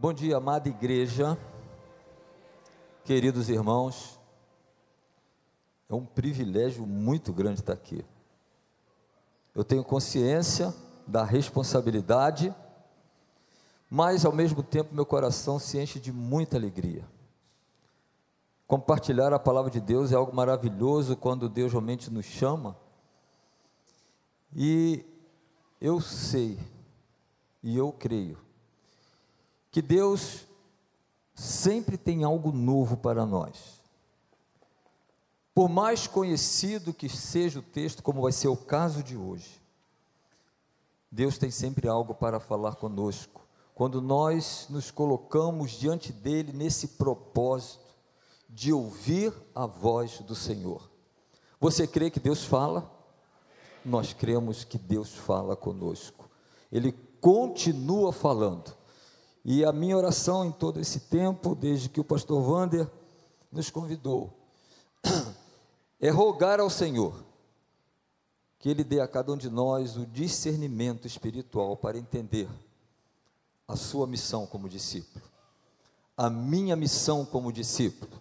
Bom dia, amada igreja, queridos irmãos. É um privilégio muito grande estar aqui. Eu tenho consciência da responsabilidade, mas ao mesmo tempo meu coração se enche de muita alegria. Compartilhar a palavra de Deus é algo maravilhoso quando Deus realmente nos chama. E eu sei, e eu creio, que Deus sempre tem algo novo para nós. Por mais conhecido que seja o texto, como vai ser o caso de hoje, Deus tem sempre algo para falar conosco. Quando nós nos colocamos diante dele nesse propósito de ouvir a voz do Senhor. Você crê que Deus fala? Nós cremos que Deus fala conosco. Ele continua falando. E a minha oração em todo esse tempo, desde que o pastor Wander nos convidou, é rogar ao Senhor que Ele dê a cada um de nós o discernimento espiritual para entender a sua missão como discípulo, a minha missão como discípulo.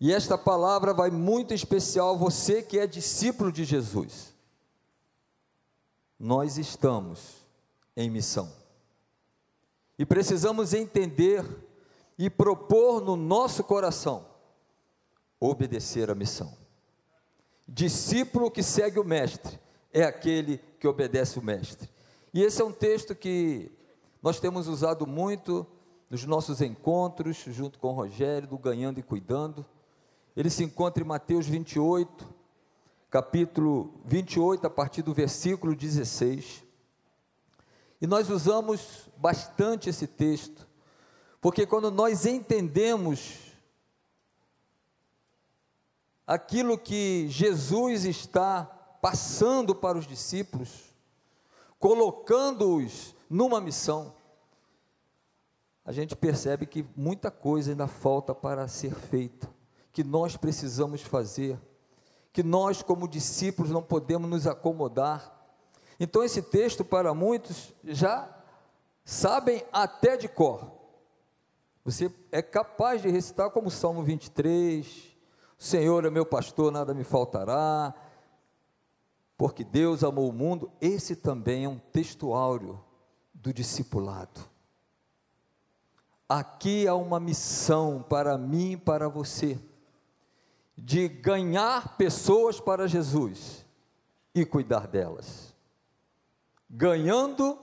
E esta palavra vai muito especial a você que é discípulo de Jesus. Nós estamos em missão. E precisamos entender e propor no nosso coração obedecer a missão. Discípulo que segue o mestre é aquele que obedece o mestre. E esse é um texto que nós temos usado muito nos nossos encontros, junto com o Rogério, do Ganhando e Cuidando. Ele se encontra em Mateus 28, capítulo 28, a partir do versículo 16. E nós usamos bastante esse texto, porque quando nós entendemos aquilo que Jesus está passando para os discípulos, colocando-os numa missão, a gente percebe que muita coisa ainda falta para ser feita, que nós precisamos fazer, que nós, como discípulos, não podemos nos acomodar. Então, esse texto, para muitos, já sabem até de cor. Você é capaz de recitar como Salmo 23, o Senhor é meu pastor, nada me faltará, porque Deus amou o mundo. Esse também é um textuário do discipulado. Aqui há uma missão para mim e para você, de ganhar pessoas para Jesus e cuidar delas ganhando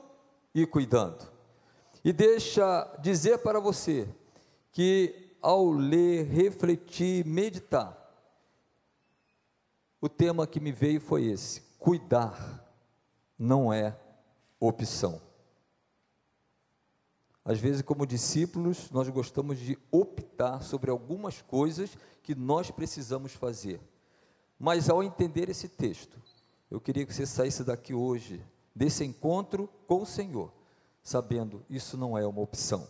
e cuidando. E deixa dizer para você que ao ler, refletir, meditar, o tema que me veio foi esse: cuidar não é opção. Às vezes, como discípulos, nós gostamos de optar sobre algumas coisas que nós precisamos fazer. Mas ao entender esse texto, eu queria que você saísse daqui hoje desse encontro com o Senhor, sabendo isso não é uma opção.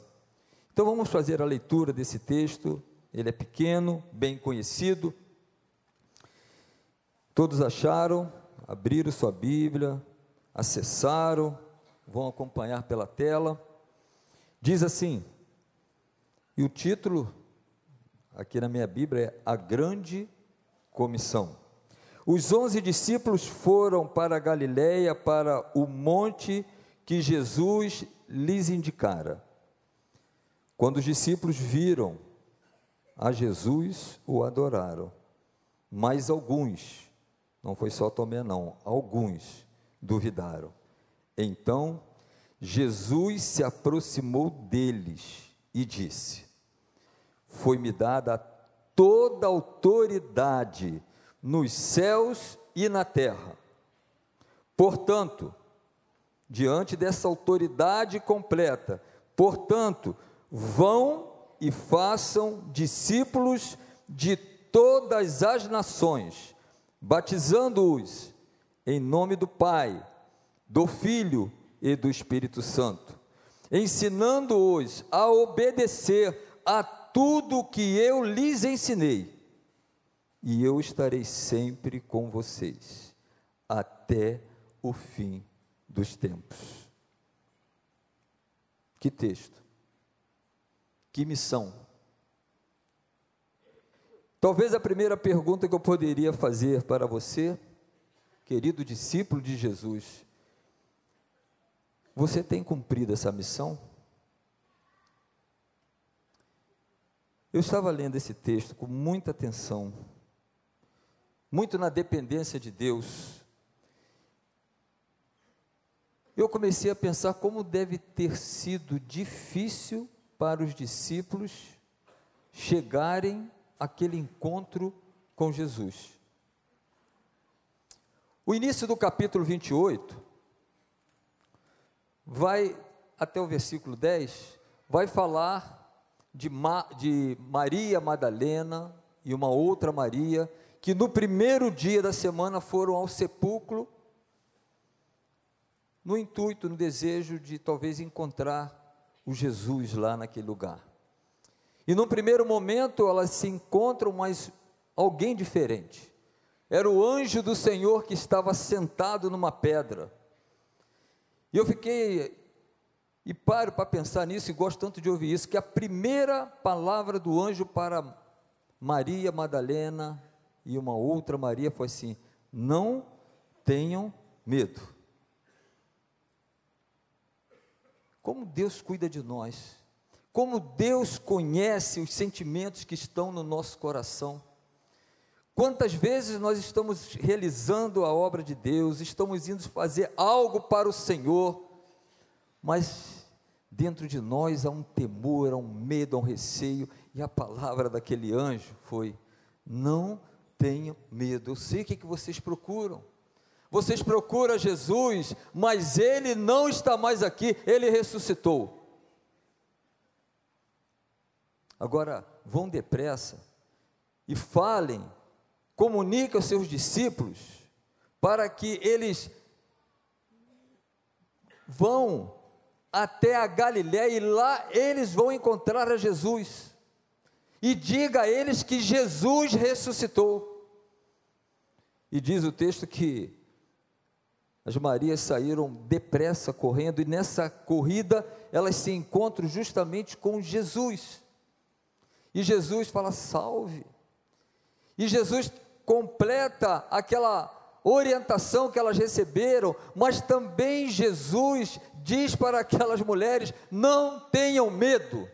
Então vamos fazer a leitura desse texto, ele é pequeno, bem conhecido. Todos acharam, abriram sua Bíblia, acessaram, vão acompanhar pela tela. Diz assim, e o título aqui na minha Bíblia é A Grande Comissão. Os onze discípulos foram para a Galiléia, para o monte que Jesus lhes indicara. Quando os discípulos viram a Jesus, o adoraram. Mas alguns, não foi só Tomé não, alguns duvidaram. Então, Jesus se aproximou deles e disse: Foi-me dada toda autoridade nos céus e na terra. Portanto, diante dessa autoridade completa, portanto, vão e façam discípulos de todas as nações, batizando-os em nome do Pai, do Filho e do Espírito Santo, ensinando-os a obedecer a tudo que eu lhes ensinei. E eu estarei sempre com vocês até o fim dos tempos. Que texto! Que missão? Talvez a primeira pergunta que eu poderia fazer para você, querido discípulo de Jesus, você tem cumprido essa missão? Eu estava lendo esse texto com muita atenção, muito na dependência de Deus. Eu comecei a pensar como deve ter sido difícil para os discípulos chegarem àquele encontro com Jesus. O início do capítulo 28 vai até o versículo 10, vai falar de, Ma, de Maria Madalena e uma outra Maria, que no primeiro dia da semana foram ao sepulcro, no intuito, no desejo de talvez encontrar o Jesus lá naquele lugar. E no primeiro momento elas se encontram, mas alguém diferente. Era o anjo do Senhor que estava sentado numa pedra. E eu fiquei e paro para pensar nisso e gosto tanto de ouvir isso, que a primeira palavra do anjo para Maria Madalena e uma outra Maria foi assim: não tenham medo. Como Deus cuida de nós, como Deus conhece os sentimentos que estão no nosso coração. Quantas vezes nós estamos realizando a obra de Deus, estamos indo fazer algo para o Senhor, mas Dentro de nós há um temor, há um medo, há um receio, e a palavra daquele anjo foi: não tenham medo. Eu sei o que, é que vocês procuram. Vocês procuram Jesus, mas ele não está mais aqui, ele ressuscitou. Agora, vão depressa e falem, comuniquem aos seus discípulos, para que eles vão até a Galiléia e lá eles vão encontrar a Jesus. E diga a eles que Jesus ressuscitou. E diz o texto que as Marias saíram depressa correndo, e nessa corrida elas se encontram justamente com Jesus. E Jesus fala: salve. E Jesus completa aquela orientação que elas receberam, mas também Jesus diz para aquelas mulheres: não tenham medo.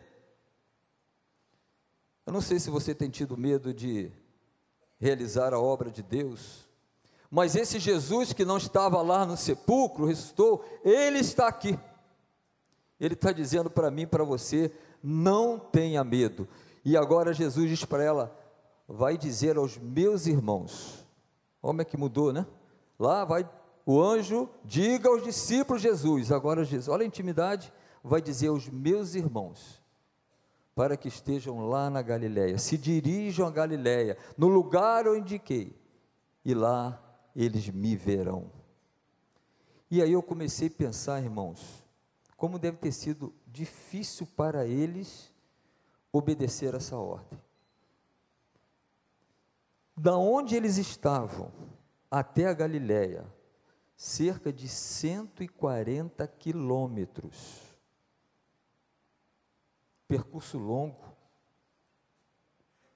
Eu não sei se você tem tido medo de realizar a obra de Deus, mas esse Jesus que não estava lá no sepulcro, ressuscitou, ele está aqui. Ele está dizendo para mim, para você, não tenha medo. E agora Jesus diz para ela: vai dizer aos meus irmãos, Como é que mudou, né? Lá vai o anjo, diga aos discípulos Jesus, agora Jesus, olha a intimidade, vai dizer aos meus irmãos, para que estejam lá na Galiléia, se dirijam a Galiléia, no lugar onde indiquei, e lá eles me verão. E aí eu comecei a pensar, irmãos, como deve ter sido difícil para eles obedecer essa ordem. Da onde eles estavam até a Galiléia, cerca de 140 quilômetros. Percurso longo.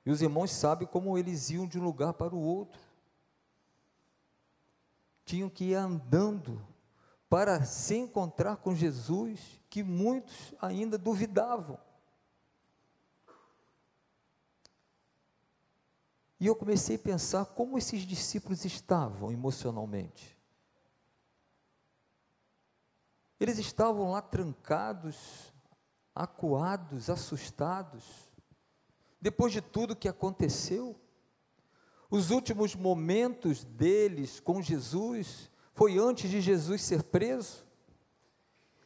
E os irmãos sabem como eles iam de um lugar para o outro. Tinham que ir andando para se encontrar com Jesus, que muitos ainda duvidavam. E eu comecei a pensar como esses discípulos estavam emocionalmente. Eles estavam lá trancados, acuados, assustados, depois de tudo que aconteceu. Os últimos momentos deles com Jesus foi antes de Jesus ser preso.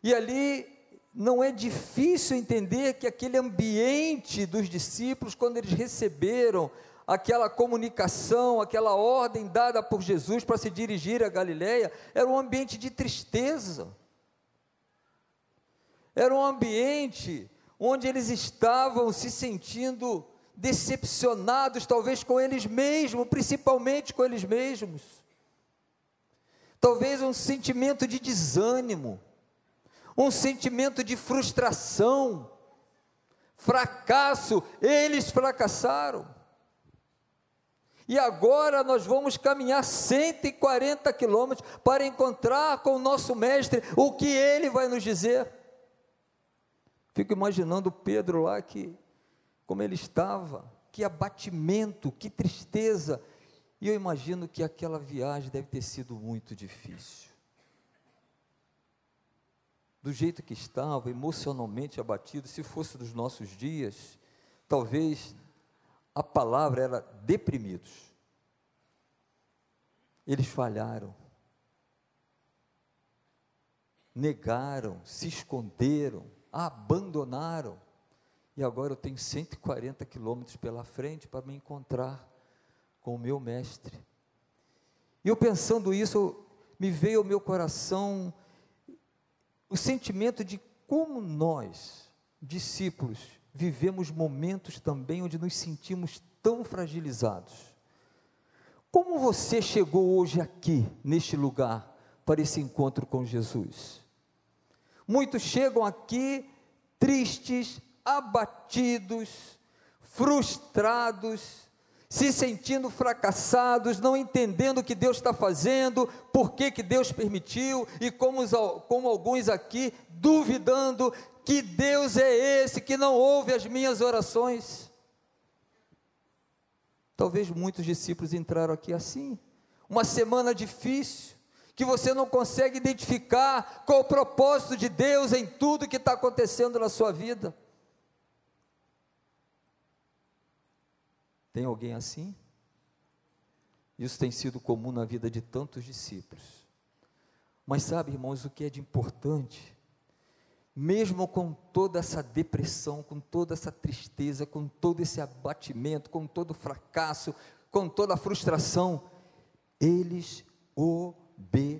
E ali não é difícil entender que aquele ambiente dos discípulos, quando eles receberam aquela comunicação, aquela ordem dada por Jesus para se dirigir a Galiléia, era um ambiente de tristeza. Era um ambiente onde eles estavam se sentindo decepcionados, talvez com eles mesmos, principalmente com eles mesmos. Talvez um sentimento de desânimo, um sentimento de frustração, fracasso, eles fracassaram. E agora nós vamos caminhar 140 quilômetros para encontrar com o nosso mestre o que ele vai nos dizer. Fico imaginando Pedro lá que como ele estava, que abatimento, que tristeza. E eu imagino que aquela viagem deve ter sido muito difícil. Do jeito que estava, emocionalmente abatido, se fosse dos nossos dias, talvez a palavra era deprimidos. Eles falharam, negaram, se esconderam, abandonaram. E agora eu tenho 140 quilômetros pela frente para me encontrar com o meu mestre. E eu pensando isso, me veio ao meu coração o sentimento de como nós, discípulos, vivemos momentos também onde nos sentimos tão fragilizados. Como você chegou hoje aqui, neste lugar, para esse encontro com Jesus? Muitos chegam aqui tristes, abatidos, frustrados, se sentindo fracassados, não entendendo o que Deus está fazendo, por que, que Deus permitiu, e como, como alguns aqui, duvidando que Deus é esse que não ouve as minhas orações. Talvez muitos discípulos entraram aqui assim, uma semana difícil, que você não consegue identificar qual o propósito de Deus em tudo que está acontecendo na sua vida. Tem alguém assim? Isso tem sido comum na vida de tantos discípulos. Mas sabe, irmãos, o que é de importante? Mesmo com toda essa depressão, com toda essa tristeza, com todo esse abatimento, com todo o fracasso, com toda a frustração, eles obedeceram.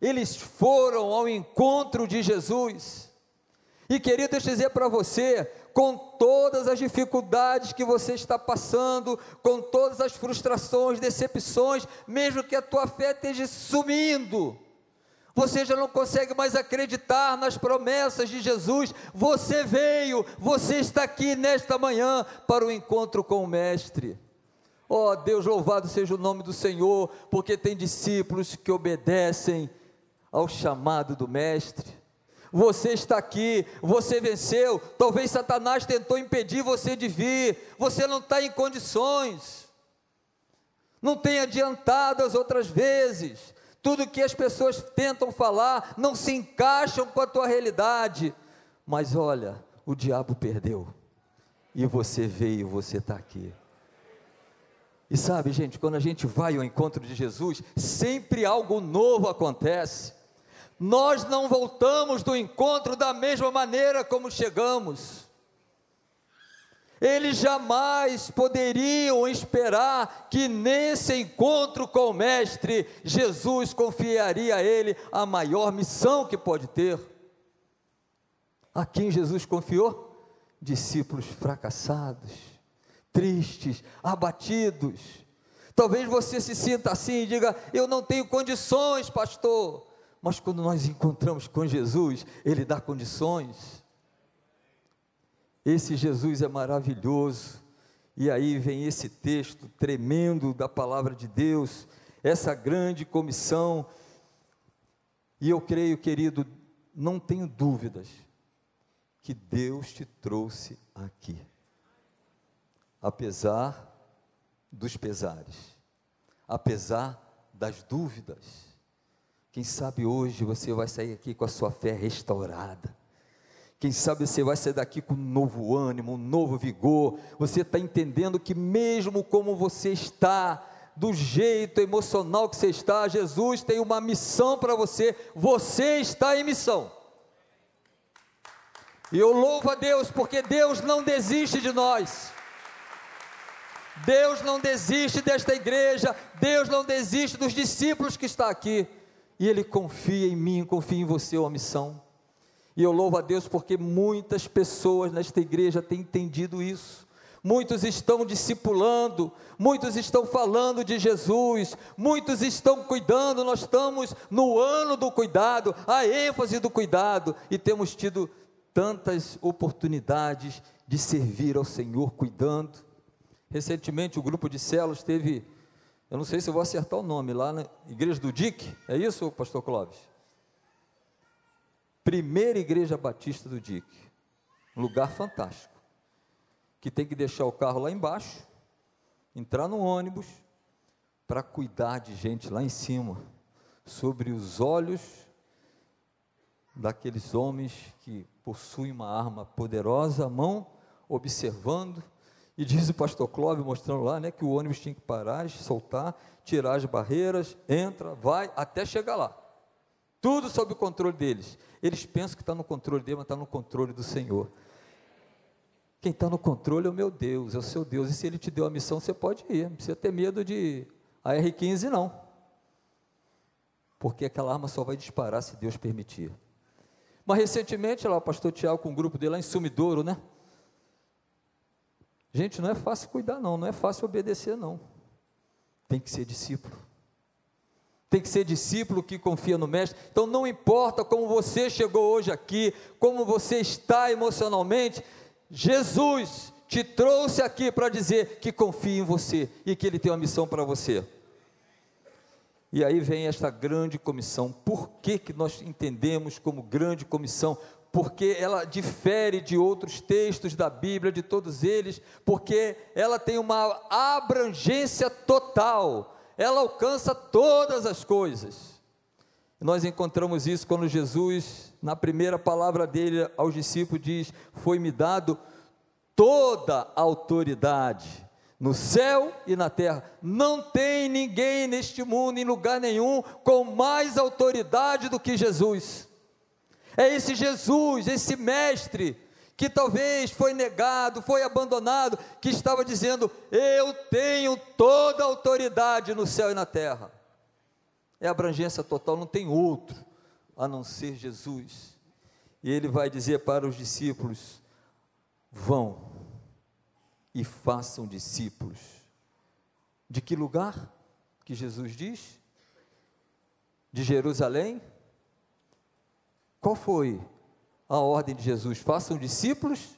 Eles foram ao encontro de Jesus. E querido, deixa eu dizer para você, com todas as dificuldades que você está passando, com todas as frustrações, decepções, mesmo que a tua fé esteja sumindo, você já não consegue mais acreditar nas promessas de Jesus. Você veio, você está aqui nesta manhã para o encontro com o Mestre. Ó oh, Deus, louvado seja o nome do Senhor, porque tem discípulos que obedecem ao chamado do Mestre. Você está aqui, você venceu. Talvez Satanás tentou impedir você de vir. Você não está em condições. Não tem adiantado as outras vezes. Tudo que as pessoas tentam falar não se encaixam com a tua realidade. Mas olha, o diabo perdeu. E você veio, você está aqui. E sabe, gente, quando a gente vai ao encontro de Jesus, sempre algo novo acontece. Nós não voltamos do encontro da mesma maneira como chegamos. Eles jamais poderiam esperar que nesse encontro com o Mestre, Jesus confiaria a ele a maior missão que pode ter. A quem Jesus confiou? Discípulos fracassados, tristes, abatidos. Talvez você se sinta assim e diga: Eu não tenho condições, pastor. Mas quando nós encontramos com Jesus, Ele dá condições. Esse Jesus é maravilhoso. E aí vem esse texto tremendo da palavra de Deus, essa grande comissão. E eu creio, querido, não tenho dúvidas que Deus te trouxe aqui. Apesar dos pesares, apesar das dúvidas. Quem sabe hoje você vai sair aqui com a sua fé restaurada quem sabe você vai sair daqui com um novo ânimo, um novo vigor. Você está entendendo que, mesmo como você está, do jeito emocional que você está, Jesus tem uma missão para você. Você está em missão. E eu louvo a Deus, porque Deus não desiste de nós. Deus não desiste desta igreja, Deus não desiste dos discípulos que está aqui. E Ele confia em mim, confia em você uma missão. E eu louvo a Deus porque muitas pessoas nesta igreja têm entendido isso. Muitos estão discipulando, muitos estão falando de Jesus, muitos estão cuidando. Nós estamos no ano do cuidado, a ênfase do cuidado, e temos tido tantas oportunidades de servir ao Senhor cuidando. Recentemente o grupo de células teve, eu não sei se vou acertar o nome, lá na igreja do DIC, é isso, pastor Clóvis? Primeira igreja batista do DIC, um lugar fantástico, que tem que deixar o carro lá embaixo, entrar no ônibus, para cuidar de gente lá em cima, sobre os olhos daqueles homens que possuem uma arma poderosa, a mão observando, e diz o pastor Clóvis mostrando lá, né, que o ônibus tinha que parar, soltar, tirar as barreiras, entra, vai, até chegar lá. Tudo sob o controle deles. Eles pensam que está no controle deles, mas está no controle do Senhor. Quem está no controle é o meu Deus, é o seu Deus. E se ele te deu a missão, você pode ir. Não precisa ter medo de AR-15, não. Porque aquela arma só vai disparar se Deus permitir. Mas recentemente, lá o pastor Tiago com um grupo dele lá em Sumidouro, né? Gente, não é fácil cuidar, não, não é fácil obedecer, não. Tem que ser discípulo. Tem que ser discípulo que confia no Mestre. Então, não importa como você chegou hoje aqui, como você está emocionalmente, Jesus te trouxe aqui para dizer que confia em você e que Ele tem uma missão para você. E aí vem esta grande comissão. Por que, que nós entendemos como grande comissão? Porque ela difere de outros textos da Bíblia, de todos eles, porque ela tem uma abrangência total, ela alcança todas as coisas. Nós encontramos isso quando Jesus, na primeira palavra dele aos discípulos, diz: Foi-me dado toda a autoridade no céu e na terra. Não tem ninguém neste mundo, em lugar nenhum, com mais autoridade do que Jesus. É esse Jesus, esse mestre, que talvez foi negado, foi abandonado, que estava dizendo: Eu tenho toda a autoridade no céu e na terra. É abrangência total, não tem outro a não ser Jesus. E ele vai dizer para os discípulos: Vão e façam discípulos. De que lugar que Jesus diz? De Jerusalém? Qual foi a ordem de Jesus? Façam discípulos?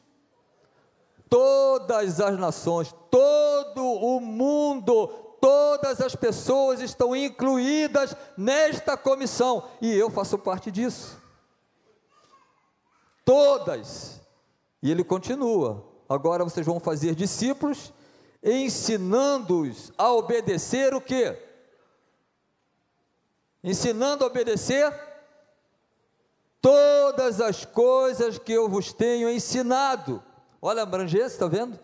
Todas as nações, todo o mundo, todas as pessoas estão incluídas nesta comissão e eu faço parte disso. Todas. E ele continua: Agora vocês vão fazer discípulos, ensinando-os a obedecer o quê? Ensinando a obedecer todas as coisas que eu vos tenho ensinado. Olha a abrangência, está vendo?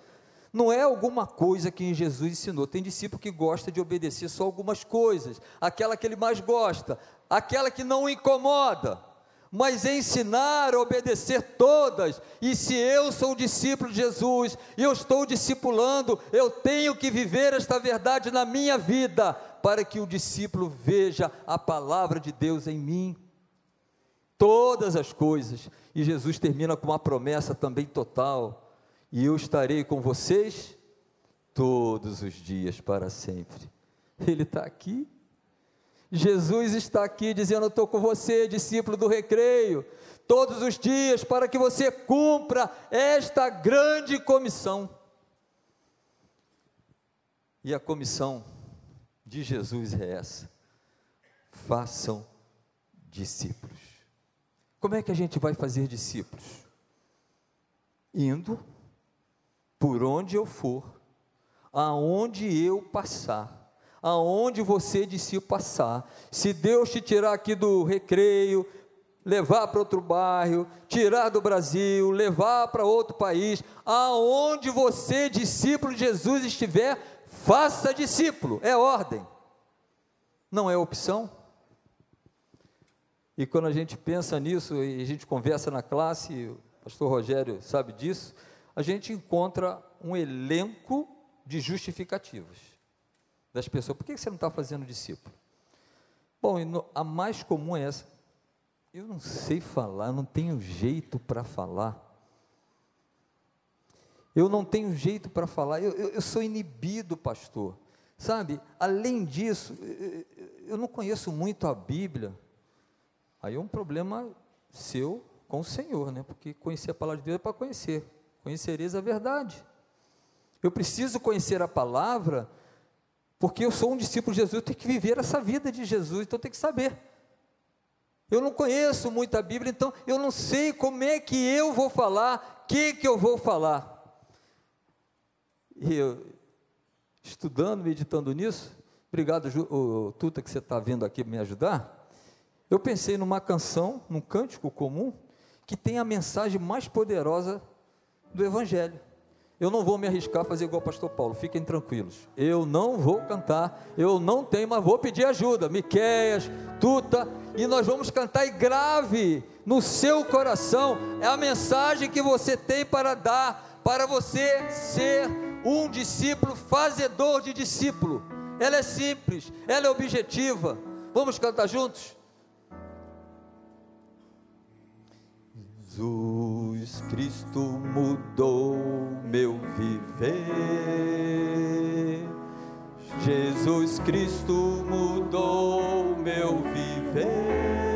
Não é alguma coisa que Jesus ensinou. Tem discípulo que gosta de obedecer só algumas coisas, aquela que ele mais gosta, aquela que não o incomoda mas ensinar a obedecer todas. E se eu sou discípulo de Jesus e eu estou discipulando, eu tenho que viver esta verdade na minha vida, para que o discípulo veja a palavra de Deus em mim. Todas as coisas. E Jesus termina com uma promessa também total: e eu estarei com vocês todos os dias para sempre. Ele está aqui Jesus está aqui dizendo: Eu estou com você, discípulo do recreio, todos os dias, para que você cumpra esta grande comissão. E a comissão de Jesus é essa: façam discípulos. Como é que a gente vai fazer discípulos? Indo por onde eu for, aonde eu passar aonde você disse passar. Se Deus te tirar aqui do recreio, levar para outro bairro, tirar do Brasil, levar para outro país, aonde você, discípulo de Jesus, estiver, faça discípulo, é ordem, não é opção. E quando a gente pensa nisso e a gente conversa na classe, o pastor Rogério sabe disso, a gente encontra um elenco de justificativas das pessoas. Por que você não está fazendo discípulo? Bom, a mais comum é essa. Eu não sei falar, não tenho jeito para falar. Eu não tenho jeito para falar, eu, eu, eu, sou inibido, pastor. Sabe, além disso, eu não conheço muito a Bíblia. Aí é um problema seu com o Senhor, né? Porque conhecer a palavra de Deus é para conhecer. Conhecereis a verdade. Eu preciso conhecer a palavra, porque eu sou um discípulo de Jesus, eu tenho que viver essa vida de Jesus, então eu tenho que saber. Eu não conheço muito a Bíblia, então eu não sei como é que eu vou falar, o que, que eu vou falar. E eu, estudando, meditando nisso, obrigado, o, Tuta, que você está vendo aqui me ajudar. Eu pensei numa canção, num cântico comum, que tem a mensagem mais poderosa do Evangelho. Eu não vou me arriscar a fazer igual o pastor Paulo, fiquem tranquilos. Eu não vou cantar, eu não tenho, mas vou pedir ajuda. Miqueias, Tuta, e nós vamos cantar e grave no seu coração. É a mensagem que você tem para dar, para você ser um discípulo fazedor de discípulo. Ela é simples, ela é objetiva. Vamos cantar juntos? Jesus Cristo mudou meu viver. Jesus Cristo mudou meu viver.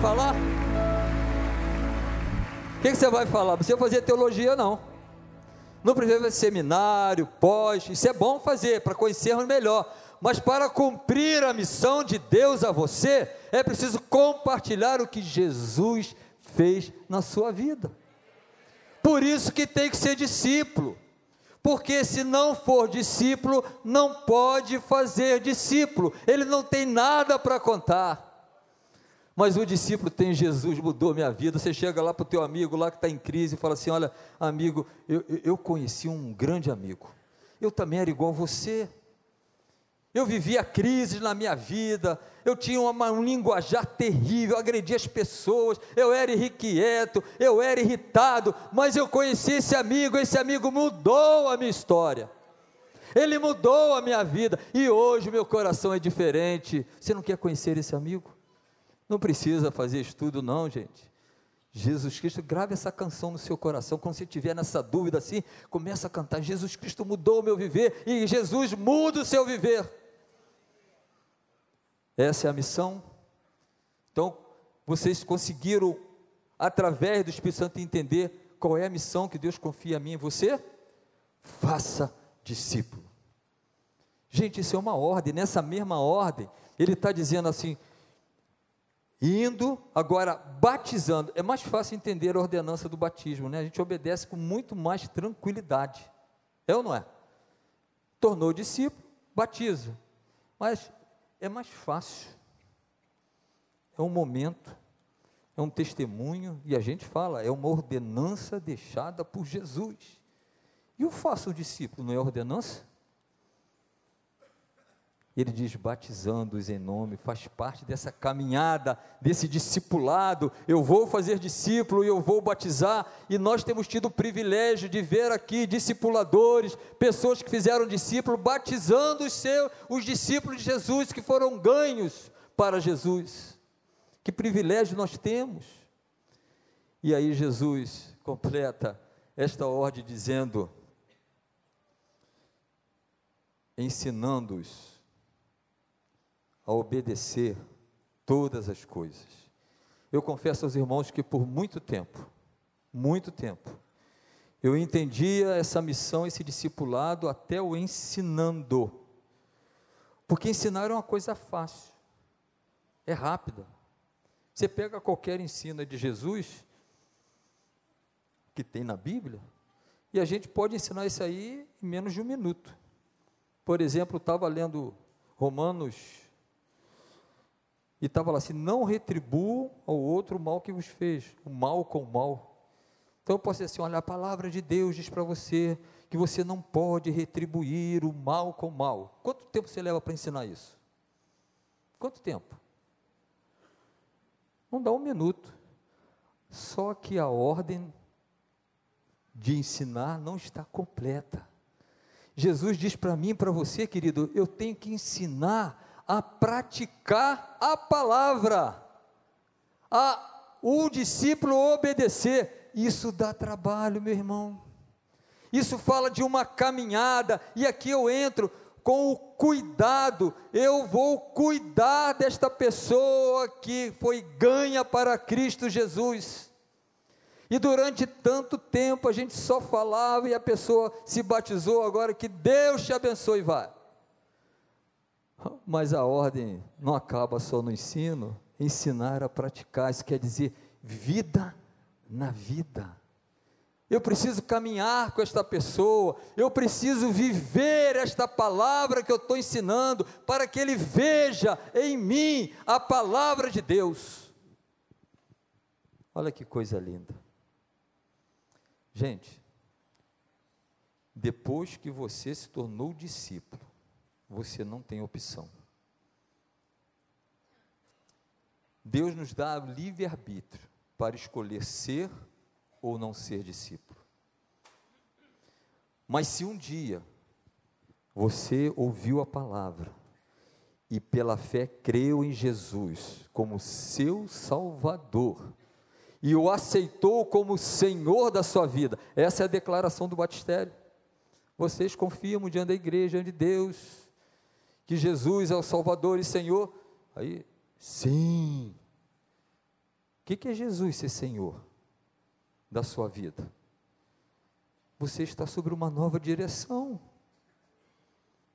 Falar? O que, que você vai falar? Não precisa fazer teologia, não. Não precisa fazer seminário, pós. Isso é bom fazer para conhecermos melhor. Mas para cumprir a missão de Deus a você, é preciso compartilhar o que Jesus fez na sua vida. Por isso que tem que ser discípulo. Porque se não for discípulo, não pode fazer discípulo. Ele não tem nada para contar. Mas o discípulo tem Jesus, mudou minha vida. Você chega lá para o teu amigo lá que está em crise e fala assim: Olha, amigo, eu, eu- conheci um grande amigo. Eu também era igual a você. Eu vivia crises na minha vida, eu tinha uma, um linguajar terrível, eu agredia as pessoas, eu era irrequieto, eu era irritado, mas eu conheci esse amigo, esse amigo mudou a minha história. Ele mudou a minha vida e hoje o meu coração é diferente. Você não quer conhecer esse amigo? Não precisa fazer estudo, não, gente. Jesus Cristo, grave essa canção no seu coração. Quando você estiver nessa dúvida assim, começa a cantar: Jesus Cristo mudou o meu viver e Jesus muda o seu viver. Essa é a missão. Então, vocês conseguiram, através do Espírito Santo, entender qual é a missão que Deus confia a mim e você? Faça discípulo. Gente, isso é uma ordem. Nessa mesma ordem, ele está dizendo assim: indo, agora batizando. É mais fácil entender a ordenança do batismo, né? A gente obedece com muito mais tranquilidade. É ou não é? Tornou discípulo, batiza. Mas é mais fácil. É um momento, é um testemunho, e a gente fala, é uma ordenança deixada por Jesus. E o faço discípulo, não é ordenança? Ele diz: batizando-os em nome, faz parte dessa caminhada, desse discipulado. Eu vou fazer discípulo e eu vou batizar. E nós temos tido o privilégio de ver aqui discipuladores, pessoas que fizeram discípulo, batizando os seus, os discípulos de Jesus que foram ganhos para Jesus. Que privilégio nós temos. E aí Jesus completa esta ordem dizendo: ensinando-os a obedecer todas as coisas. Eu confesso aos irmãos que por muito tempo, muito tempo, eu entendia essa missão, esse discipulado até o ensinando. Porque ensinar é uma coisa fácil, é rápida. Você pega qualquer ensino de Jesus, que tem na Bíblia, e a gente pode ensinar isso aí em menos de um minuto. Por exemplo, estava lendo Romanos e estava lá assim: não retribuam ao outro o mal que vos fez, o mal com o mal. Então eu posso dizer assim: olha, a palavra de Deus diz para você que você não pode retribuir o mal com o mal. Quanto tempo você leva para ensinar isso? Quanto tempo? Não dá um minuto. Só que a ordem de ensinar não está completa. Jesus diz para mim, para você, querido, eu tenho que ensinar a praticar a palavra, a o discípulo obedecer. Isso dá trabalho, meu irmão. Isso fala de uma caminhada, e aqui eu entro com o cuidado, eu vou cuidar desta pessoa que foi ganha para Cristo Jesus. E durante tanto tempo a gente só falava e a pessoa se batizou, agora que Deus te abençoe, vai. Mas a ordem não acaba só no ensino, ensinar a praticar, isso quer dizer vida na vida. Eu preciso caminhar com esta pessoa, eu preciso viver esta palavra que eu estou ensinando, para que ele veja em mim a palavra de Deus. Olha que coisa linda. Gente, depois que você se tornou discípulo, você não tem opção. Deus nos dá livre-arbítrio para escolher ser ou não ser discípulo. Mas se um dia você ouviu a palavra e pela fé creu em Jesus como seu Salvador e o aceitou como Senhor da sua vida, essa é a declaração do batistério. Vocês confiam diante da igreja, diante de Deus, que Jesus é o Salvador e Senhor? Aí, sim. O que, que é Jesus ser Senhor da sua vida? Você está sobre uma nova direção.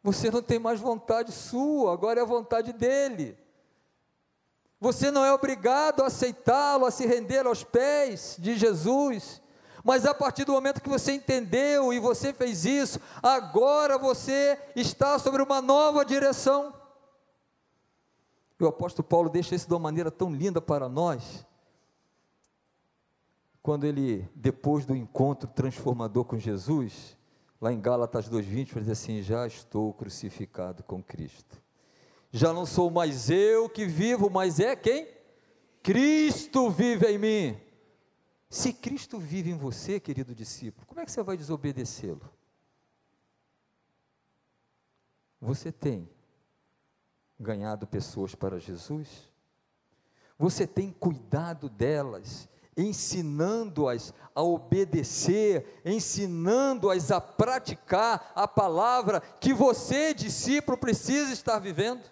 Você não tem mais vontade sua, agora é a vontade dele. Você não é obrigado a aceitá-lo, a se render aos pés de Jesus. Mas a partir do momento que você entendeu e você fez isso, agora você está sobre uma nova direção. E o apóstolo Paulo deixa isso de uma maneira tão linda para nós, quando ele, depois do encontro transformador com Jesus, lá em Gálatas 2,20, ele diz assim: Já estou crucificado com Cristo. Já não sou mais eu que vivo, mas é quem? Cristo vive em mim. Se Cristo vive em você, querido discípulo, como é que você vai desobedecê-lo? Você tem ganhado pessoas para Jesus? Você tem cuidado delas, ensinando-as a obedecer, ensinando-as a praticar a palavra que você, discípulo, precisa estar vivendo?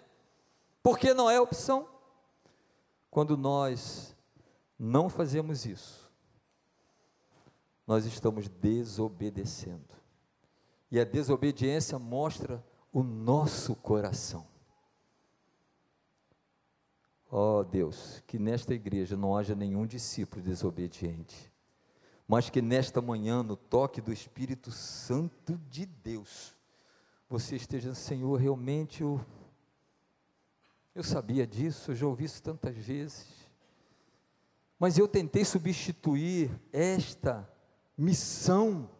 Porque não é opção. Quando nós não fazemos isso, nós estamos desobedecendo. E a desobediência mostra o nosso coração. Ó oh Deus, que nesta igreja não haja nenhum discípulo desobediente, mas que nesta manhã, no toque do Espírito Santo de Deus, você esteja, Senhor, realmente eu, eu sabia disso, eu já ouvi isso tantas vezes, Mas eu tentei substituir esta missão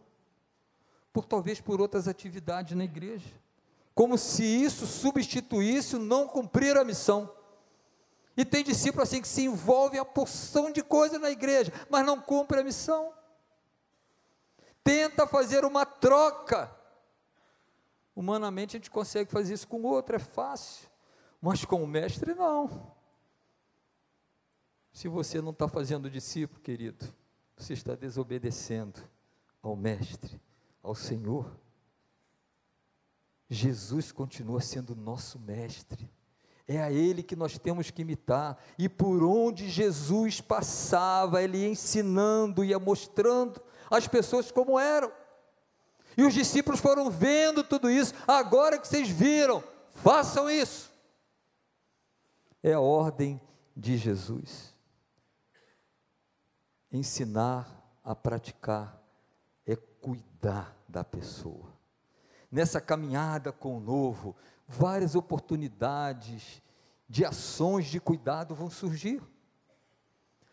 por talvez por outras atividades na igreja. Como se isso substituísse o não cumprir a missão. E tem discípulo assim que se envolve a porção de coisa na igreja, mas não cumpre a missão. Tenta fazer uma troca. Humanamente a gente consegue fazer isso com o outro, é fácil. Mas com o mestre não. Se você não está fazendo discípulo, querido, você está desobedecendo ao mestre, ao Senhor. Jesus continua sendo nosso mestre. É a Ele que nós temos que imitar. E por onde Jesus passava, Ele ia ensinando, ia mostrando as pessoas como eram. E os discípulos foram vendo tudo isso. Agora que vocês viram, façam isso. É a ordem de Jesus. Ensinar a praticar é cuidar da pessoa. Nessa caminhada com o novo, várias oportunidades de ações de cuidado vão surgir.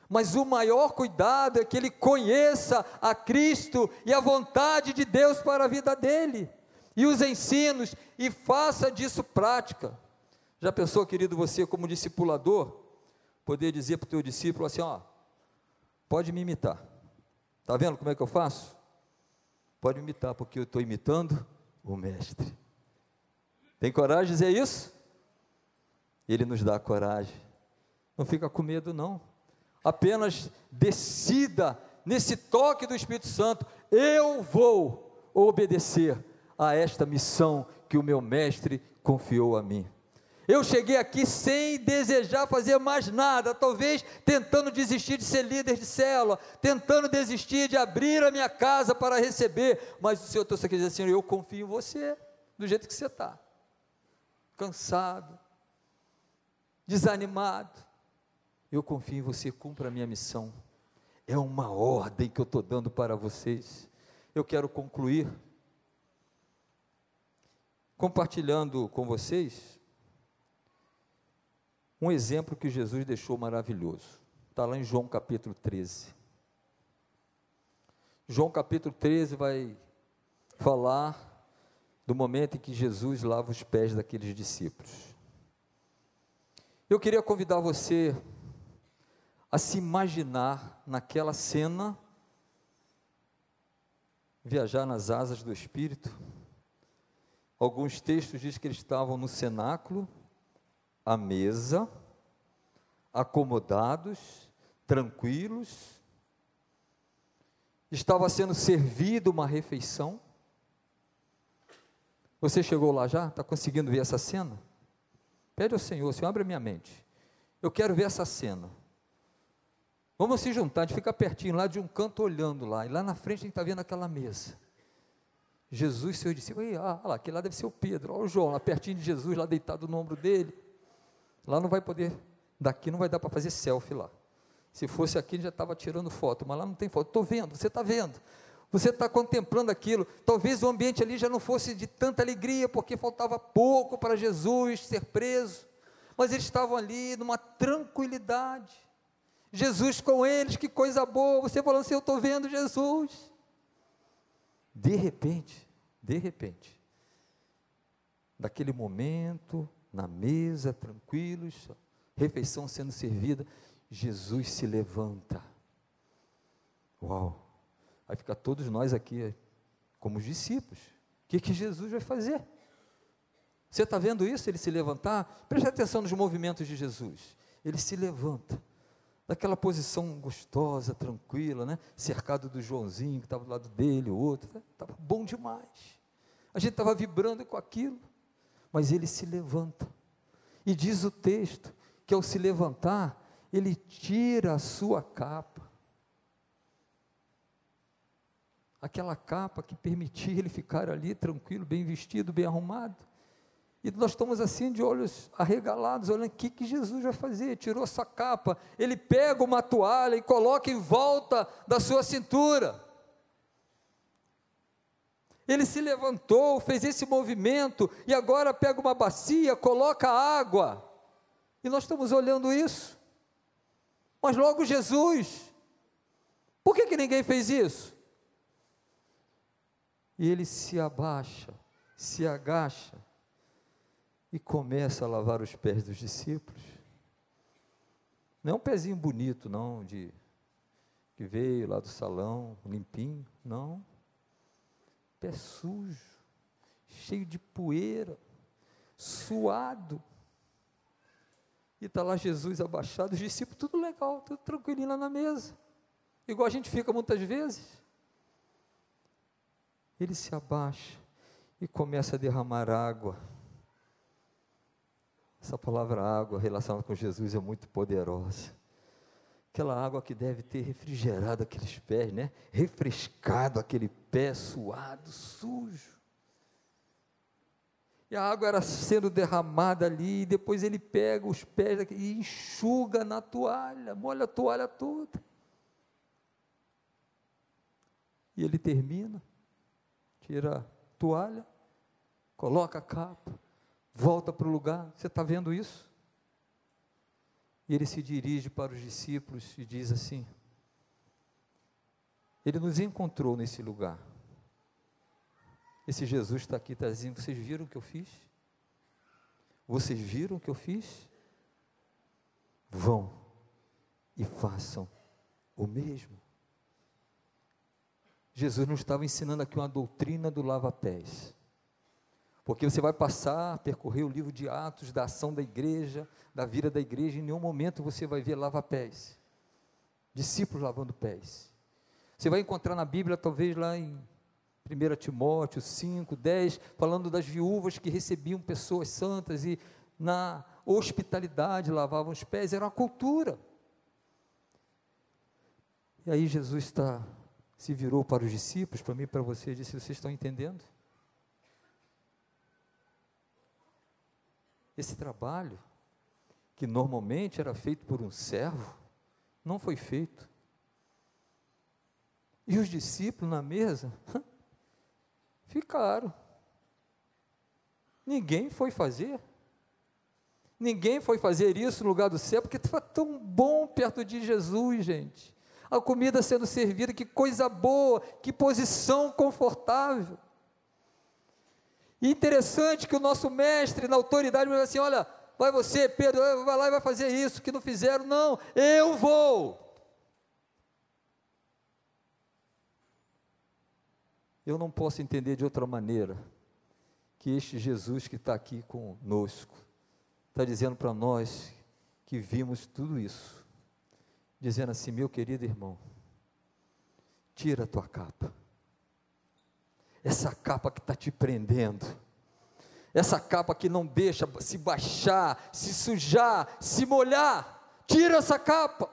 Mas o maior cuidado é que ele conheça a Cristo e a vontade de Deus para a vida dele, e os ensinos, e faça disso prática. Já pensou, querido, você como discipulador, poder dizer para o teu discípulo assim: ó, pode me imitar, está vendo como é que eu faço? Pode me imitar, porque eu estou imitando o Mestre. Tem coragem de dizer isso? Ele nos dá coragem. Não fica com medo, não. Apenas decida nesse toque do Espírito Santo: eu vou obedecer a esta missão que o meu mestre confiou a mim. Eu cheguei aqui sem desejar fazer mais nada, talvez tentando desistir de ser líder de célula, tentando desistir de abrir a minha casa para receber, mas o Senhor trouxe aqui disse assim: Eu confio em você, do jeito que você está cansado, desanimado. Eu confio em você, cumpra a minha missão. É uma ordem que eu estou dando para vocês. Eu quero concluir compartilhando com vocês um exemplo que Jesus deixou maravilhoso. Está lá em João capítulo 13. João capítulo 13 vai falar do momento em que Jesus lava os pés daqueles discípulos. Eu queria convidar você a se imaginar naquela cena, viajar nas asas do Espírito. Alguns textos dizem que eles estavam no cenáculo, à mesa, acomodados, tranquilos. Estava sendo servida uma refeição. Você chegou lá já? Está conseguindo ver essa cena? Pede ao Senhor, Senhor, abre minha mente. Eu quero ver essa cena. Vamos se juntar, a gente fica pertinho lá de um canto olhando lá, e lá na frente a gente está vendo aquela mesa. Jesus, seu discípulo, ah, lá, aquele lá deve ser o Pedro, olha o João, lá pertinho de Jesus, lá deitado no ombro dele. Lá não vai poder, daqui não vai dar para fazer selfie lá. Se fosse aqui, já estava tirando foto, mas lá não tem foto. Estou vendo, você está vendo. Você está contemplando aquilo. Talvez o ambiente ali já não fosse de tanta alegria, porque faltava pouco para Jesus ser preso. Mas eles estavam ali numa tranquilidade. Jesus com eles, que coisa boa. Você falando assim: Eu estou vendo Jesus. De repente, de repente, daquele momento, na mesa, tranquilos, refeição sendo servida, Jesus se levanta. Uau! Aí fica todos nós aqui como discípulos. O que, que Jesus vai fazer? Você está vendo isso? Ele se levantar? Preste atenção nos movimentos de Jesus. Ele se levanta, daquela posição gostosa, tranquila, né? cercado do Joãozinho que estava do lado dele, o outro. Estava bom demais. A gente estava vibrando com aquilo. Mas ele se levanta. E diz o texto que ao se levantar, ele tira a sua capa aquela capa que permitia ele ficar ali tranquilo, bem vestido, bem arrumado. E nós estamos assim de olhos arregalados, olhando o que, que Jesus vai fazer. Tirou essa capa, ele pega uma toalha e coloca em volta da sua cintura. Ele se levantou, fez esse movimento e agora pega uma bacia, coloca água. E nós estamos olhando isso. Mas logo Jesus. Por que, que ninguém fez isso? E ele se abaixa, se agacha e começa a lavar os pés dos discípulos. Não é um pezinho bonito, não, de que veio lá do salão, limpinho, não. Pé sujo, cheio de poeira, suado. E está lá Jesus abaixado, os discípulos, tudo legal, tudo tranquilinho lá na mesa. Igual a gente fica muitas vezes. Ele se abaixa e começa a derramar água. Essa palavra água relacionada com Jesus é muito poderosa. Aquela água que deve ter refrigerado aqueles pés, né? Refrescado aquele pé suado, sujo. E a água era sendo derramada ali, e depois ele pega os pés e enxuga na toalha, molha a toalha toda. E ele termina, tira a toalha, coloca a capa, volta para o lugar. Você está vendo isso? E ele se dirige para os discípulos e diz assim: Ele nos encontrou nesse lugar. Esse Jesus está aqui, está dizendo: Vocês viram o que eu fiz? Vocês viram o que eu fiz? Vão e façam o mesmo. Jesus não estava ensinando aqui uma doutrina do lava-pés. Porque você vai passar, percorrer o livro de Atos, da ação da igreja, da vida da igreja, em nenhum momento você vai ver lava-pés. Discípulos lavando pés. Você vai encontrar na Bíblia, talvez lá em 1 Timóteo 5, 10, falando das viúvas que recebiam pessoas santas e na hospitalidade lavavam os pés, era uma cultura. E aí Jesus está, se virou para os discípulos, para mim e para você, e disse: Vocês estão entendendo? Esse trabalho, que normalmente era feito por um servo, não foi feito. E os discípulos na mesa, Ficaram. Ninguém foi fazer. Ninguém foi fazer isso no lugar do céu, porque estava tão bom perto de Jesus, gente. A comida sendo servida, que coisa boa, que posição confortável. Interessante que o nosso mestre, na autoridade, me assim: olha, vai você, Pedro, vai lá e vai fazer isso, que não fizeram. Não, eu vou. Eu não posso entender de outra maneira que este Jesus que está aqui conosco está dizendo para nós que vimos tudo isso, dizendo assim: meu querido irmão, tira a tua capa, essa capa que está te prendendo, essa capa que não deixa se baixar, se sujar, se molhar, tira essa capa.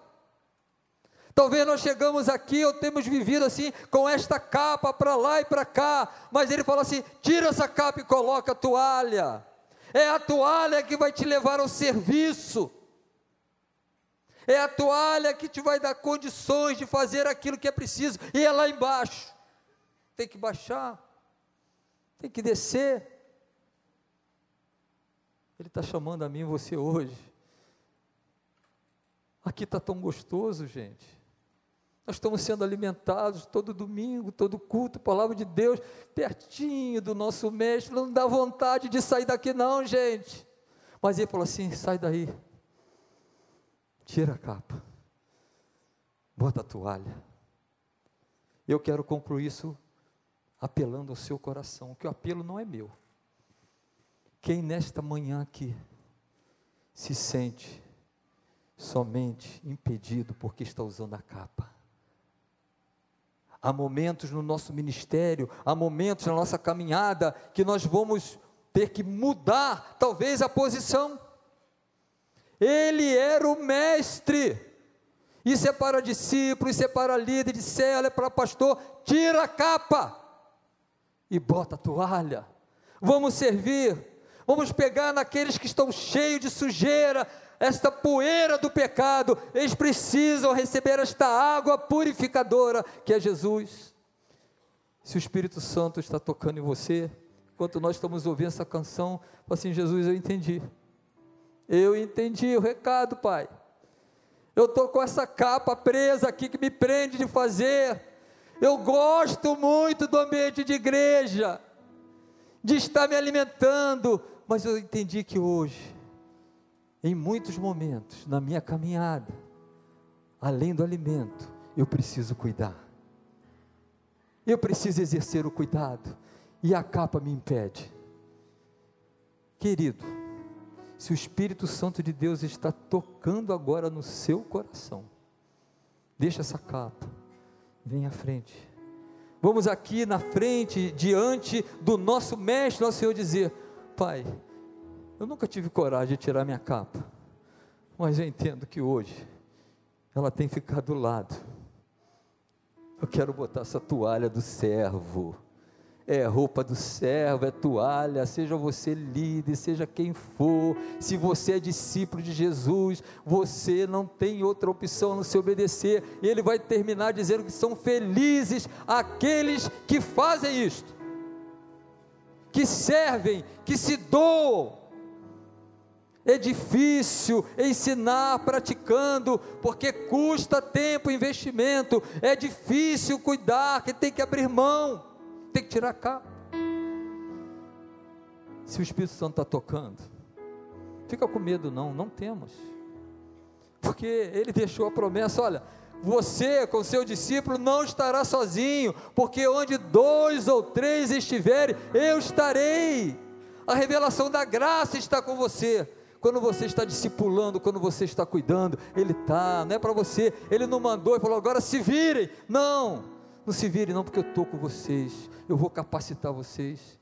Talvez nós chegamos aqui ou temos vivido assim, com esta capa para lá e para cá, mas ele fala assim: tira essa capa e coloca a toalha. É a toalha que vai te levar ao serviço. É a toalha que te vai dar condições de fazer aquilo que é preciso. E é lá embaixo. Tem que baixar, tem que descer. Ele está chamando a mim e você hoje. Aqui está tão gostoso, gente. Nós estamos sendo alimentados todo domingo, todo culto, palavra de Deus, pertinho do nosso mestre. Não dá vontade de sair daqui, não, gente. Mas ele falou assim: sai daí, tira a capa, bota a toalha. Eu quero concluir isso apelando ao seu coração, que o apelo não é meu. Quem nesta manhã aqui se sente somente impedido porque está usando a capa, Há momentos no nosso ministério, há momentos na nossa caminhada que nós vamos ter que mudar, talvez, a posição. Ele era o mestre. Isso é para discípulo, isso é para líder de célula, é para pastor. Tira a capa e bota a toalha. Vamos servir. Vamos pegar naqueles que estão cheios de sujeira, esta poeira do pecado, eles precisam receber esta água purificadora que é Jesus. Se o Espírito Santo está tocando em você, enquanto nós estamos ouvindo essa canção, assim, Jesus, eu entendi. Eu entendi o recado, Pai. Eu estou com essa capa presa aqui que me prende de fazer. Eu gosto muito do ambiente de igreja, de estar me alimentando, mas eu entendi que hoje, em muitos momentos, na minha caminhada, além do alimento, eu preciso cuidar. Eu preciso exercer o cuidado, e a capa me impede. Querido, se o Espírito Santo de Deus está tocando agora no seu coração, deixa essa capa, vem à frente. Vamos aqui na frente, diante do nosso Mestre, nosso Senhor, dizer: Pai, eu nunca tive coragem de tirar minha capa, mas eu entendo que hoje ela tem ficado do lado. Eu quero botar essa toalha do servo é roupa do servo, é toalha, seja você líder, seja quem for, se você é discípulo de Jesus, você não tem outra opção a não se obedecer, e ele vai terminar dizendo que são felizes aqueles que fazem isto, que servem, que se doam, é difícil ensinar praticando, porque custa tempo, investimento, é difícil cuidar, que tem que abrir mão tem que tirar a capa. Se o Espírito Santo está tocando, fica com medo, não, não temos, porque ele deixou a promessa: olha, você com seu discípulo não estará sozinho, porque onde dois ou três estiverem, eu estarei. A revelação da graça está com você. Quando você está discipulando, quando você está cuidando, Ele está, não é para você, Ele não mandou e falou, agora se virem. Não, não se virem, não, porque eu estou com vocês, eu vou capacitar vocês.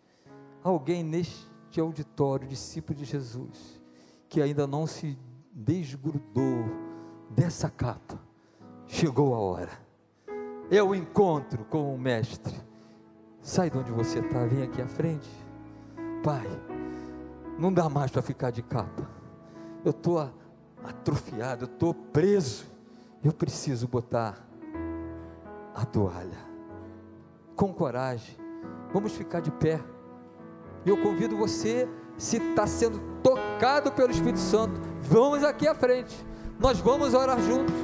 Alguém neste auditório, discípulo de Jesus, que ainda não se desgrudou dessa capa, chegou a hora. O encontro com o Mestre. Sai de onde você está, vem aqui à frente. Pai, não dá mais para ficar de capa. Eu estou atrofiado, eu estou preso. Eu preciso botar a toalha com coragem. Vamos ficar de pé. E eu convido você, se está sendo tocado pelo Espírito Santo, vamos aqui à frente. Nós vamos orar juntos.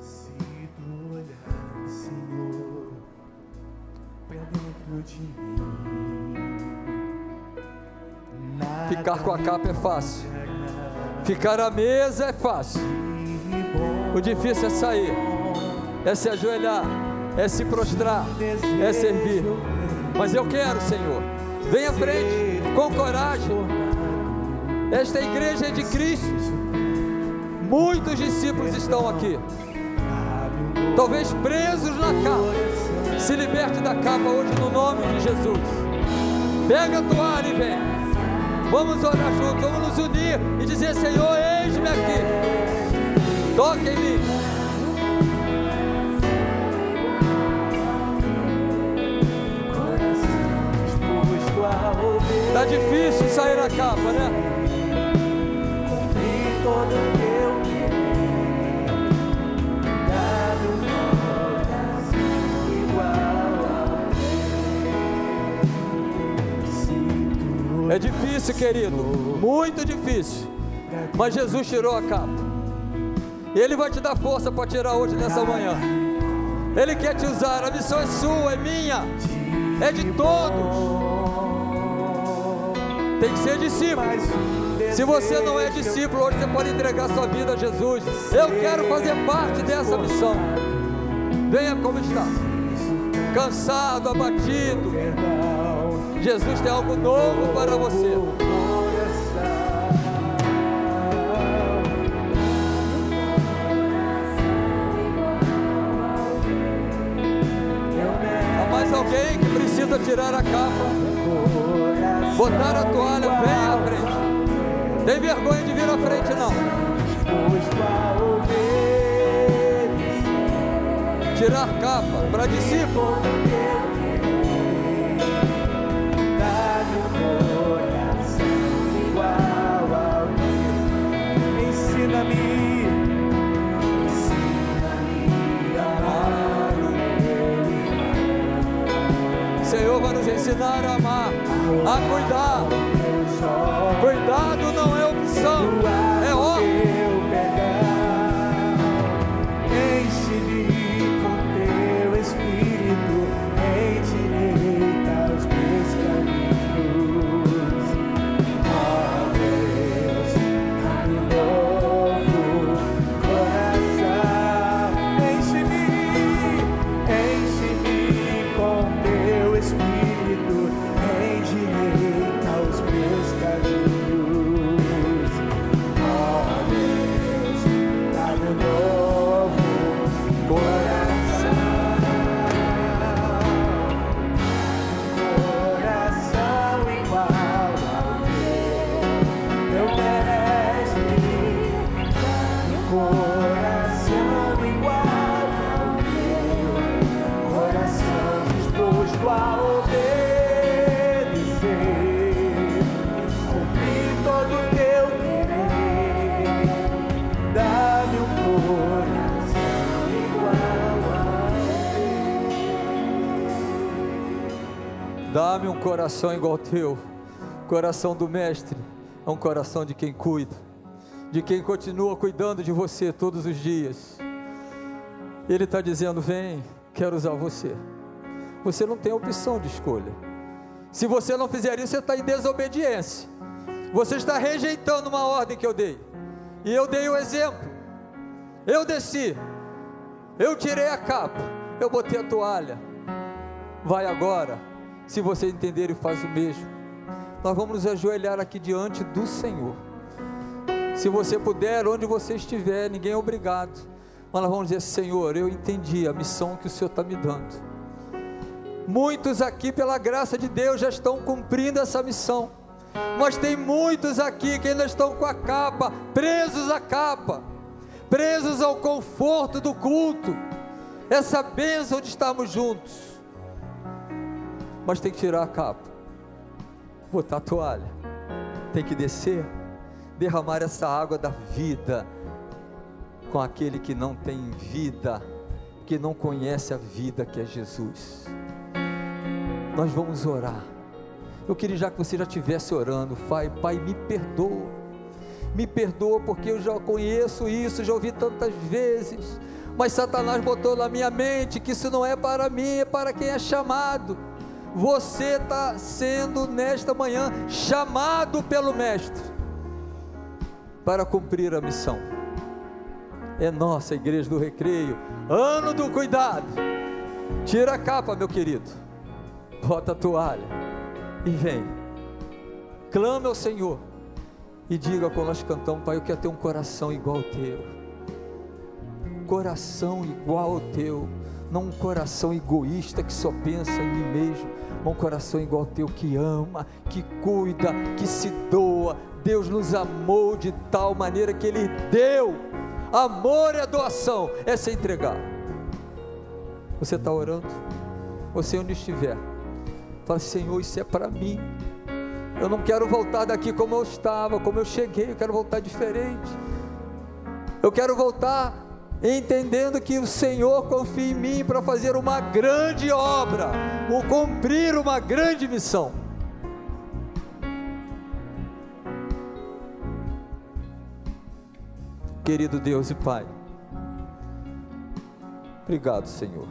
Se tu olhar, Senhor, pra dentro de mim, nada Ficar com a capa é fácil. Ficar à mesa é fácil. O difícil é sair, é se ajoelhar, é se prostrar, é servir. Mas eu quero, Senhor, vem à frente, com coragem. Esta igreja é de Cristo. Muitos discípulos estão aqui, talvez presos na capa. Se liberte da capa hoje no nome de Jesus. Pega a toalha e vem. Vamos orar juntos, vamos nos unir e dizer: Senhor, eis-me aqui. Toque em mim. a. Tá difícil sair na capa, né? Difícil, querido, muito difícil. Mas Jesus tirou a capa. E Ele vai te dar força para tirar hoje nessa manhã. Ele quer te usar. A missão é sua, é minha, é de todos. Tem que ser discípulo. Se você não é discípulo, hoje você pode entregar sua vida a Jesus. Eu quero fazer parte dessa missão. Venha como está. Cansado, abatido. Jesus tem algo novo para você. Há mais alguém que precisa tirar a capa, botar a toalha, vem à frente. Tem vergonha de vir à frente, não. Tirar capa para discípulo. Ensinar a amar, a cuidar. Cuidado não é opção, coração igual ao teu. Coração do Mestre é um coração de quem cuida, de quem continua cuidando de você todos os dias. Ele está dizendo: Vem, quero usar você. Você não tem opção de escolha. Se você não fizer isso, você está em desobediência. Você está rejeitando uma ordem que eu dei. E eu dei o exemplo. Eu desci. Eu tirei a capa. Eu botei a toalha. Vai agora. Se você entender e faz o mesmo. Nós vamos nos ajoelhar aqui diante do Senhor. Se você puder, onde você estiver, ninguém é obrigado. Mas nós vamos dizer: Senhor, eu entendi a missão que o Senhor está me dando. Muitos aqui, pela graça de Deus, já estão cumprindo essa missão. Mas tem muitos aqui que ainda estão com a capa, presos à capa, presos ao conforto do culto, essa bênção de estarmos juntos. Mas tem que tirar a capa, botar a toalha, tem que descer, derramar essa água da vida com aquele que não tem vida, que não conhece a vida que é Jesus. Nós vamos orar. Eu queria já que você já estivesse orando, Pai, Pai, me perdoa. Me perdoa porque eu já conheço isso, já ouvi tantas vezes. Mas Satanás botou na minha mente que isso não é para mim, é para quem é chamado. Você está sendo nesta manhã chamado pelo Mestre para cumprir a missão. É nossa igreja do recreio, ano do cuidado. Tira a capa, meu querido, bota a toalha e vem. Clame ao Senhor e diga quando nós cantamos, Pai, eu quero ter um coração igual ao teu. Coração igual ao teu, não um coração egoísta que só pensa em mim mesmo, mas um coração igual ao teu que ama, que cuida, que se doa. Deus nos amou de tal maneira que Ele deu. Amor é doação, é se entregar. Você está orando? Você onde estiver, fala, Senhor, isso é para mim. Eu não quero voltar daqui como eu estava, como eu cheguei, eu quero voltar diferente. Eu quero voltar entendendo que o Senhor confia em mim para fazer uma grande obra, ou cumprir uma grande missão. Querido Deus e Pai, obrigado, Senhor,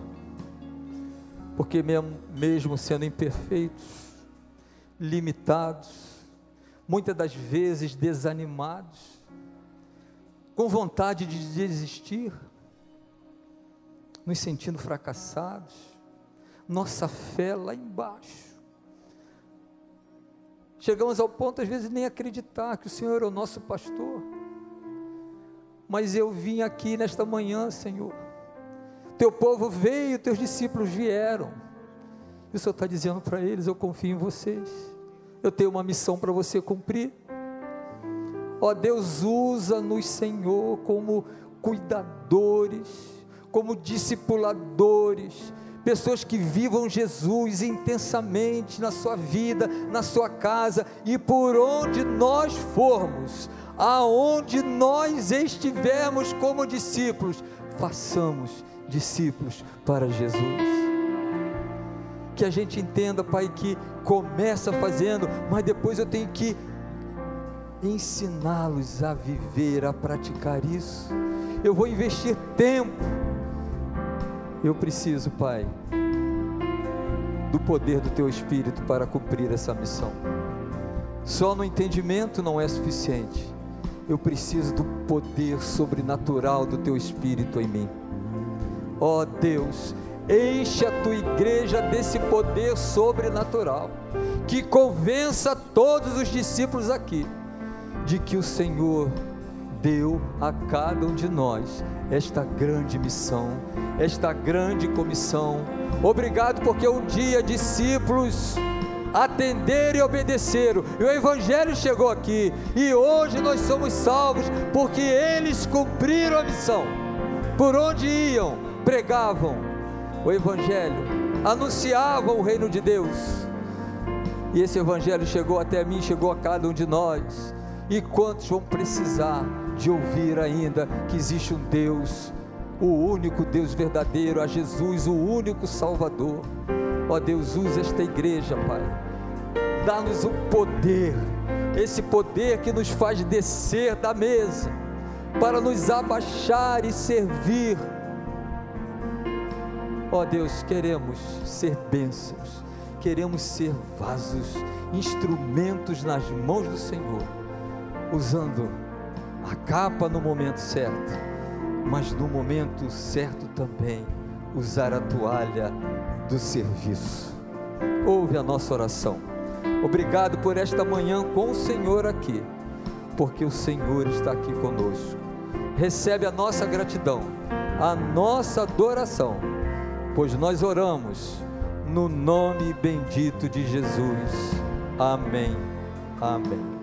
porque mesmo, mesmo sendo imperfeitos, limitados, muitas das vezes desanimados, com vontade de desistir, nos sentindo fracassados, nossa fé lá embaixo. Chegamos ao ponto, às vezes, nem acreditar que o Senhor é o nosso pastor. Mas eu vim aqui nesta manhã, Senhor. Teu povo veio, teus discípulos vieram. E o Senhor está dizendo para eles: Eu confio em vocês. Eu tenho uma missão para você cumprir. Ó Deus, usa-nos, Senhor, como cuidadores, como discipuladores, pessoas que vivam Jesus intensamente na sua vida, na sua casa e por onde nós formos, aonde nós estivermos como discípulos, façamos discípulos para Jesus. Que a gente entenda, Pai, que começa fazendo, mas depois eu tenho que ensiná-los a viver, a praticar isso. Eu vou investir tempo. Eu preciso, Pai, do poder do Teu Espírito para cumprir essa missão. Só no entendimento não é suficiente. Eu preciso do poder sobrenatural do Teu Espírito em mim. Ó oh Deus, enche a tua igreja desse poder sobrenatural, que convença todos os discípulos aqui de que o Senhor deu a cada um de nós esta grande missão, esta grande comissão. Obrigado porque um dia discípulos atenderam e obedeceram, e o Evangelho chegou aqui, e hoje nós somos salvos porque eles cumpriram a missão. Por onde iam, pregavam o Evangelho, anunciavam o reino de Deus, e esse Evangelho chegou até mim, chegou a cada um de nós. E quantos vão precisar de ouvir ainda que existe um Deus, o único Deus verdadeiro, a Jesus, o único Salvador. Ó Deus, usa esta igreja, Pai. Dá-nos o poder, esse poder que nos faz descer da mesa, para nos abaixar e servir. Ó Deus, queremos ser bênçãos, queremos ser vasos, instrumentos nas mãos do Senhor, usando a capa no momento certo, mas no momento certo também usar a toalha do serviço. Ouve a nossa oração. Obrigado por esta manhã com o Senhor aqui, porque o Senhor está aqui conosco. Recebe a nossa gratidão, a nossa adoração, pois nós oramos no nome bendito de Jesus. Amém. Amém.